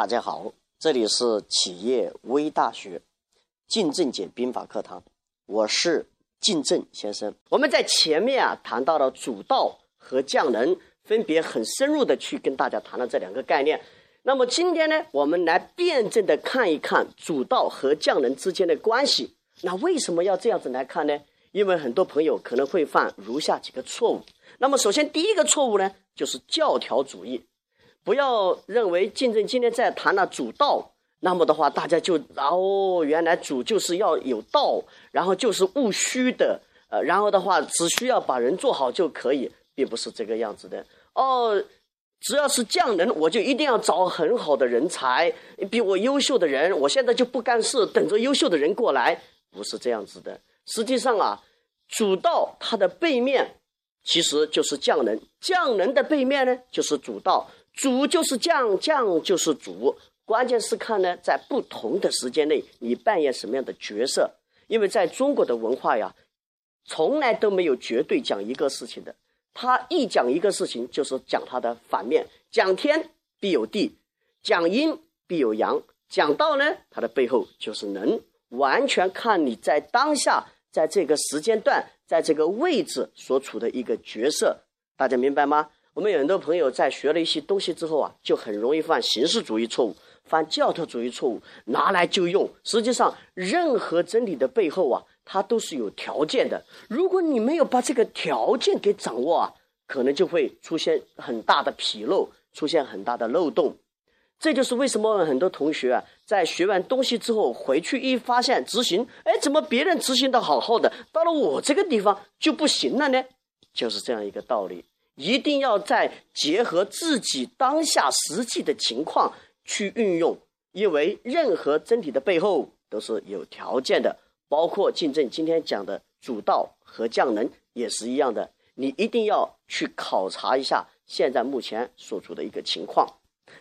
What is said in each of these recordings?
大家好，这里是企业微大学靳正解兵法课堂，我是靳正先生。我们在前面啊谈到了主道和将能，分别很深入的去跟大家谈了这两个概念。那么今天呢，我们来辩证的看一看主道和将能之间的关系。那为什么要这样子来看呢？因为很多朋友可能会犯如下几个错误。那么首先第一个错误呢，就是教条主义。不要认为竞争今天在谈了主道，那么的话，大家就哦，原来主就是要有道，然后就是务虚的，呃，然后的话只需要把人做好就可以，并不是这个样子的哦。只要是匠人，我就一定要找很好的人才，比我优秀的人，我现在就不干事，等着优秀的人过来，不是这样子的。实际上啊，主道它的背面其实就是匠人，匠人的背面呢就是主道。主就是将，将就是主，关键是看呢，在不同的时间内，你扮演什么样的角色。因为在中国的文化呀，从来都没有绝对讲一个事情的。他一讲一个事情，就是讲他的反面。讲天必有地，讲阴必有阳，讲道呢，它的背后就是能。完全看你在当下，在这个时间段，在这个位置所处的一个角色，大家明白吗？我们有很多朋友在学了一些东西之后啊，就很容易犯形式主义错误，犯教条主义错误，拿来就用。实际上，任何真理的背后啊，它都是有条件的。如果你没有把这个条件给掌握啊，可能就会出现很大的纰漏，出现很大的漏洞。这就是为什么很多同学啊，在学完东西之后回去一发现执行，哎，怎么别人执行的好好的，到了我这个地方就不行了呢？就是这样一个道理。一定要在结合自己当下实际的情况去运用，因为任何真理的背后都是有条件的，包括竞争。今天讲的主道和降能也是一样的，你一定要去考察一下现在目前所处的一个情况。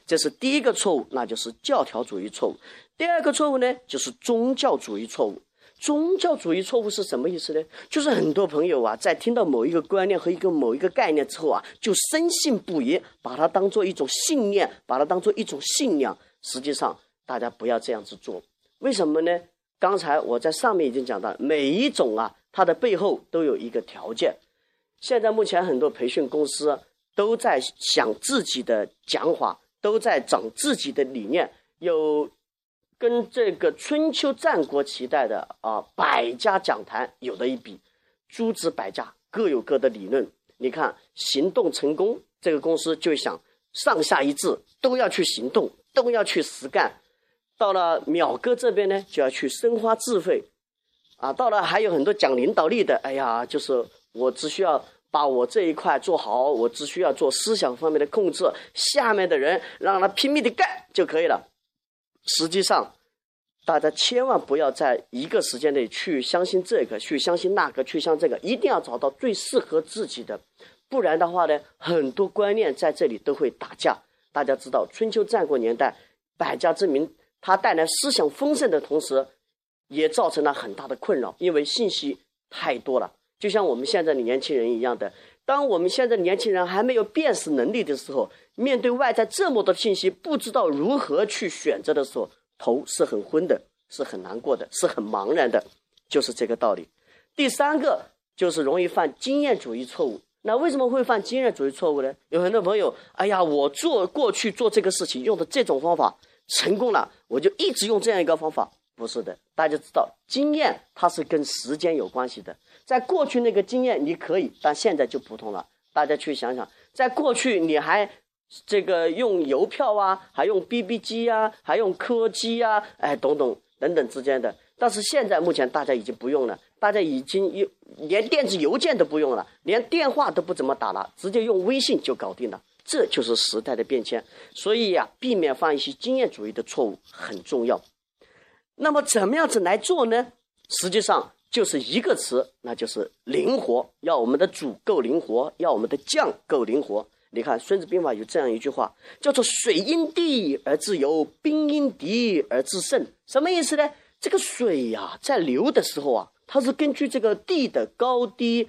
这是第一个错误，那就是教条主义错误。第二个错误呢，就是宗教主义错误。宗教主义错误是什么意思呢？就是很多朋友啊，在听到某一个观念和一个某一个概念之后啊，就深信不疑，把它当做一种信念，把它当做一种信仰。实际上，大家不要这样子做。为什么呢？刚才我在上面已经讲到，每一种啊，它的背后都有一个条件。现在目前很多培训公司都在想自己的讲法，都在讲自己的理念，有。跟这个春秋战国时代的啊百家讲坛有的一比，诸子百家各有各的理论。你看，行动成功这个公司就想上下一致，都要去行动，都要去实干。到了淼哥这边呢，就要去深化智慧，啊，到了还有很多讲领导力的，哎呀，就是我只需要把我这一块做好，我只需要做思想方面的控制，下面的人让他拼命的干就可以了。实际上，大家千万不要在一个时间内去相信这个，去相信那个，去相信这个，一定要找到最适合自己的，不然的话呢，很多观念在这里都会打架。大家知道，春秋战国年代，百家争鸣，它带来思想丰盛的同时，也造成了很大的困扰，因为信息太多了。就像我们现在的年轻人一样的，当我们现在年轻人还没有辨识能力的时候。面对外在这么多信息，不知道如何去选择的时候，头是很昏的，是很难过的，是很茫然的，就是这个道理。第三个就是容易犯经验主义错误。那为什么会犯经验主义错误呢？有很多朋友，哎呀，我做过去做这个事情用的这种方法成功了，我就一直用这样一个方法。不是的，大家知道，经验它是跟时间有关系的。在过去那个经验你可以，但现在就不同了。大家去想想，在过去你还。这个用邮票啊，还用 BB 机啊，还用柯基啊，哎，等等等等之间的。但是现在目前大家已经不用了，大家已经用连电子邮件都不用了，连电话都不怎么打了，直接用微信就搞定了。这就是时代的变迁。所以呀，避免犯一些经验主义的错误很重要。那么怎么样子来做呢？实际上就是一个词，那就是灵活。要我们的主够灵活，要我们的将够灵活。你看《孙子兵法》有这样一句话，叫做“水因地而自由，兵因敌而自胜”。什么意思呢？这个水呀，在流的时候啊，它是根据这个地的高低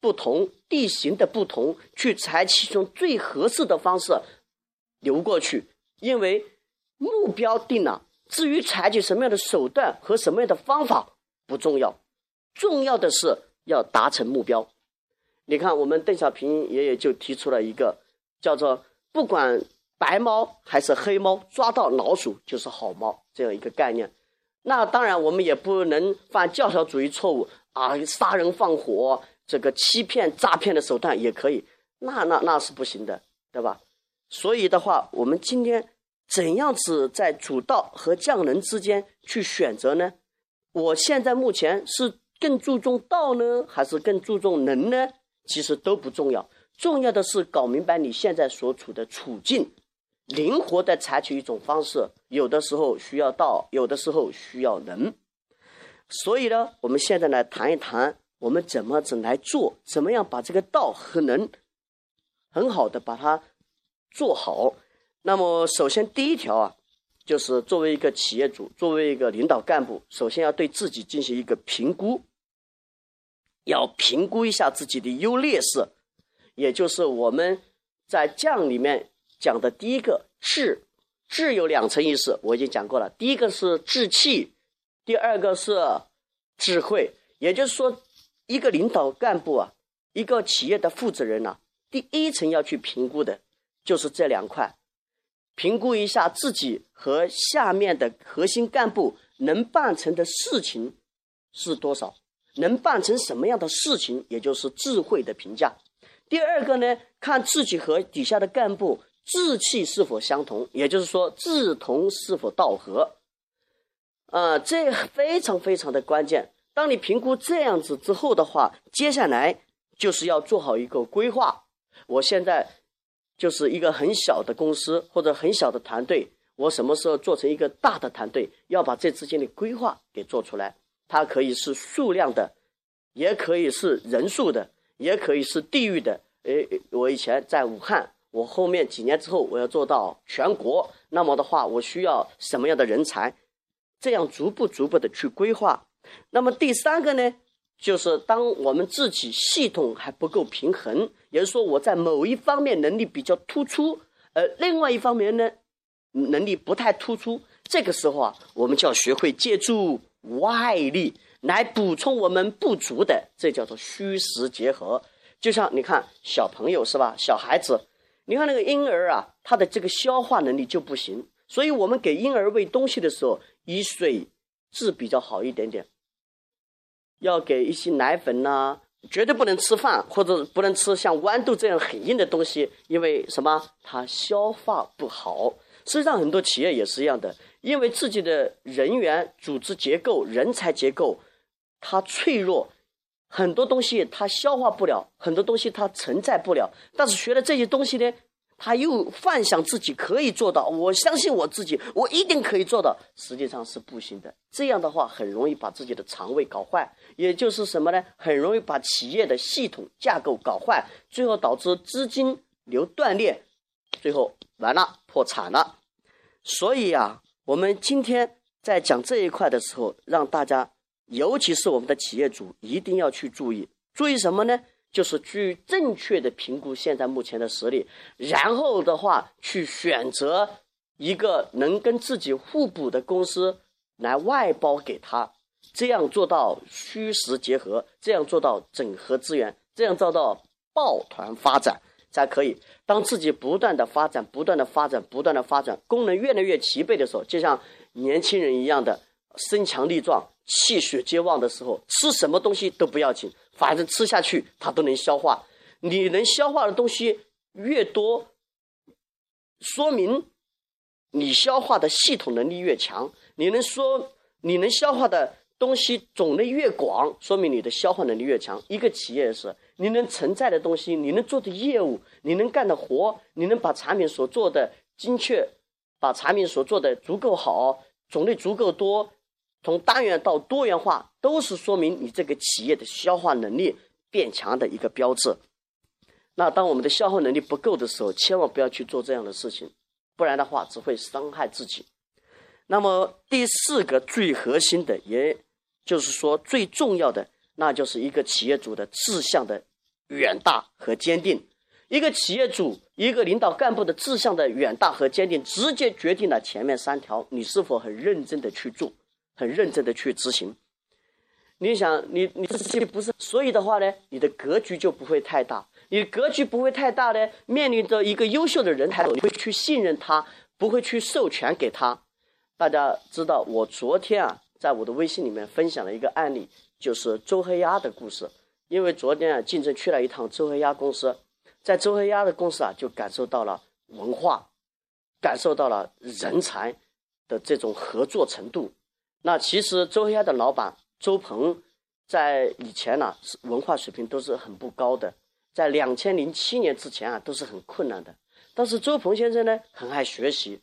不同、地形的不同，去采取一种最合适的方式流过去。因为目标定了，至于采取什么样的手段和什么样的方法不重要，重要的是要达成目标。你看，我们邓小平爷爷就提出了一个叫做“不管白猫还是黑猫，抓到老鼠就是好猫”这样一个概念。那当然，我们也不能犯教条主义错误啊，杀人放火、这个欺骗、诈骗的手段也可以，那那那是不行的，对吧？所以的话，我们今天。怎样子在主道和匠人之间去选择呢？我现在目前是更注重道呢，还是更注重能呢？其实都不重要，重要的是搞明白你现在所处的处境，灵活的采取一种方式。有的时候需要道，有的时候需要能。所以呢，我们现在来谈一谈，我们怎么怎来做，怎么样把这个道和能很好的把它做好。那么，首先第一条啊，就是作为一个企业主，作为一个领导干部，首先要对自己进行一个评估，要评估一下自己的优劣势，也就是我们在将里面讲的第一个智，智有两层意思，我已经讲过了，第一个是志气，第二个是智慧，也就是说，一个领导干部啊，一个企业的负责人呐，第一层要去评估的就是这两块。评估一下自己和下面的核心干部能办成的事情是多少，能办成什么样的事情，也就是智慧的评价。第二个呢，看自己和底下的干部志气是否相同，也就是说志同是否道合。啊，这非常非常的关键。当你评估这样子之后的话，接下来就是要做好一个规划。我现在。就是一个很小的公司或者很小的团队，我什么时候做成一个大的团队？要把这之间的规划给做出来。它可以是数量的，也可以是人数的，也可以是地域的。诶，我以前在武汉，我后面几年之后我要做到全国，那么的话，我需要什么样的人才？这样逐步逐步的去规划。那么第三个呢？就是当我们自己系统还不够平衡，也就是说我在某一方面能力比较突出，而另外一方面呢能力不太突出，这个时候啊，我们就要学会借助外力来补充我们不足的，这叫做虚实结合。就像你看小朋友是吧，小孩子，你看那个婴儿啊，他的这个消化能力就不行，所以我们给婴儿喂东西的时候，以水质比较好一点点。要给一些奶粉呐，绝对不能吃饭，或者不能吃像豌豆这样很硬的东西，因为什么？它消化不好。实际上，很多企业也是一样的，因为自己的人员组织结构、人才结构它脆弱，很多东西它消化不了，很多东西它承载不了。但是学了这些东西呢？他又幻想自己可以做到，我相信我自己，我一定可以做到。实际上是不行的。这样的话，很容易把自己的肠胃搞坏，也就是什么呢？很容易把企业的系统架构搞坏，最后导致资金流断裂，最后完了，破产了。所以啊，我们今天在讲这一块的时候，让大家，尤其是我们的企业主，一定要去注意，注意什么呢？就是去正确的评估现在目前的实力，然后的话去选择一个能跟自己互补的公司来外包给他，这样做到虚实结合，这样做到整合资源，这样做到抱团发展才可以。当自己不断的发展、不断的发展、不断的发展，功能越来越齐备的时候，就像年轻人一样的身强力壮、气血皆旺的时候，吃什么东西都不要紧。反正吃下去，它都能消化。你能消化的东西越多，说明你消化的系统能力越强。你能说你能消化的东西种类越广，说明你的消化能力越强。一个企业是，你能承载的东西，你能做的业务，你能干的活，你能把产品所做的精确，把产品所做的足够好，种类足够多。从单元到多元化，都是说明你这个企业的消化能力变强的一个标志。那当我们的消化能力不够的时候，千万不要去做这样的事情，不然的话只会伤害自己。那么第四个最核心的，也就是说最重要的，那就是一个企业主的志向的远大和坚定。一个企业主、一个领导干部的志向的远大和坚定，直接决定了前面三条你是否很认真的去做，很认真的去执行。你想，你你自己不是，所以的话呢，你的格局就不会太大。你格局不会太大呢，面临着一个优秀的人才，你会去信任他，不会去授权给他。大家知道，我昨天啊，在我的微信里面分享了一个案例，就是周黑鸭的故事。因为昨天啊，竞争去了一趟周黑鸭公司。在周黑鸭的公司啊，就感受到了文化，感受到了人才的这种合作程度。那其实周黑鸭的老板周鹏，在以前呢，是文化水平都是很不高的，在两千零七年之前啊，都是很困难的。但是周鹏先生呢，很爱学习，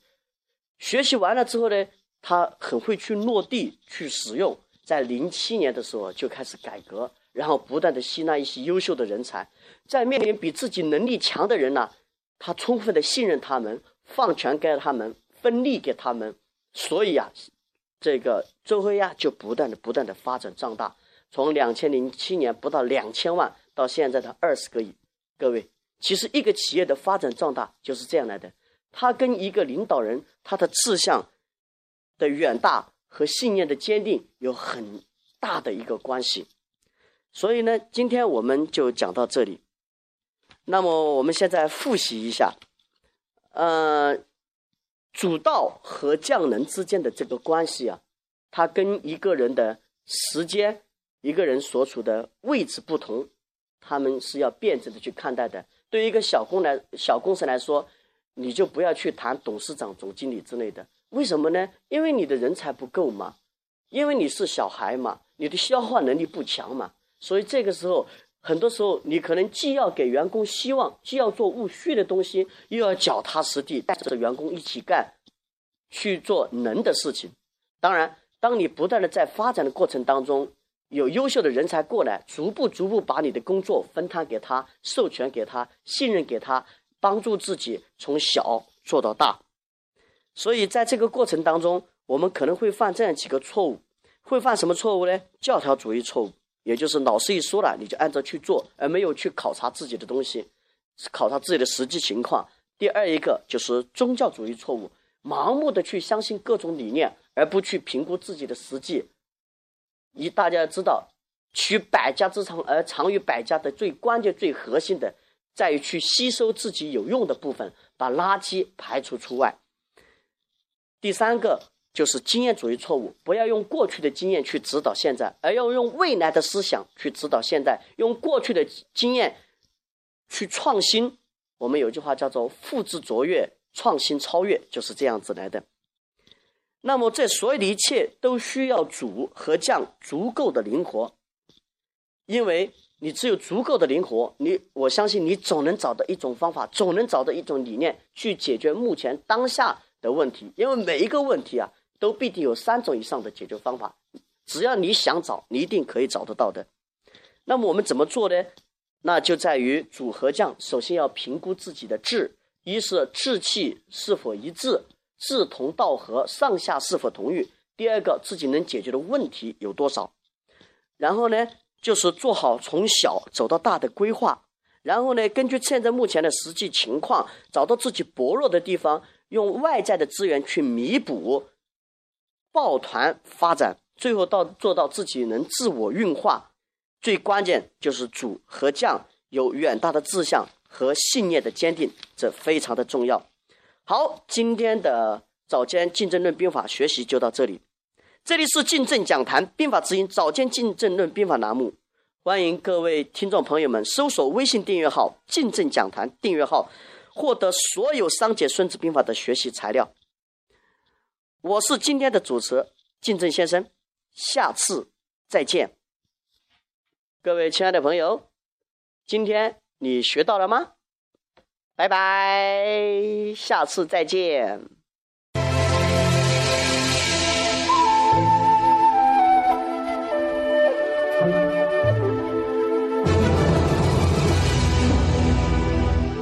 学习完了之后呢，他很会去落地去使用。在零七年的时候就开始改革。然后不断的吸纳一些优秀的人才，在面临比自己能力强的人呢，他充分的信任他们，放权给他们，分利给他们，所以啊，这个周黑鸭就不断的不断的发展壮大，从两千零七年不到两千万到现在的二十个亿。各位，其实一个企业的发展壮大就是这样来的，它跟一个领导人他的志向的远大和信念的坚定有很大的一个关系。所以呢，今天我们就讲到这里。那么我们现在复习一下，呃，主道和匠人之间的这个关系啊，它跟一个人的时间、一个人所处的位置不同，他们是要辩证的去看待的。对于一个小公来小公司来说，你就不要去谈董事长、总经理之类的。为什么呢？因为你的人才不够嘛，因为你是小孩嘛，你的消化能力不强嘛。所以这个时候，很多时候你可能既要给员工希望，既要做务虚的东西，又要脚踏实地带着员工一起干，去做能的事情。当然，当你不断的在发展的过程当中，有优秀的人才过来，逐步逐步把你的工作分摊给他，授权给他，信任给他，帮助自己从小做到大。所以在这个过程当中，我们可能会犯这样几个错误，会犯什么错误呢？教条主义错误。也就是老师一说了，你就按照去做，而没有去考察自己的东西，考察自己的实际情况。第二一个就是宗教主义错误，盲目的去相信各种理念，而不去评估自己的实际。一大家知道，取百家之长而长于百家的最关键、最核心的，在于去吸收自己有用的部分，把垃圾排除出外。第三个。就是经验主义错误，不要用过去的经验去指导现在，而要用未来的思想去指导现在，用过去的经验去创新。我们有句话叫做“复制卓越，创新超越”，就是这样子来的。那么，这所有的一切都需要主和将足够的灵活，因为你只有足够的灵活，你我相信你总能找到一种方法，总能找到一种理念去解决目前当下的问题，因为每一个问题啊。都必定有三种以上的解决方法，只要你想找，你一定可以找得到的。那么我们怎么做呢？那就在于组合将首先要评估自己的志，一是志气是否一致，志同道合，上下是否同欲。第二个，自己能解决的问题有多少。然后呢，就是做好从小走到大的规划。然后呢，根据现在目前的实际情况，找到自己薄弱的地方，用外在的资源去弥补。抱团发展，最后到做到自己能自我运化，最关键就是主和将有远大的志向和信念的坚定，这非常的重要。好，今天的早间竞争论兵法学习就到这里。这里是竞争讲坛兵法指引早间竞争论兵法栏目，欢迎各位听众朋友们搜索微信订阅号“竞争讲坛”订阅号，获得所有商解孙子兵法的学习材料。我是今天的主持敬正先生，下次再见。各位亲爱的朋友，今天你学到了吗？拜拜，下次再见。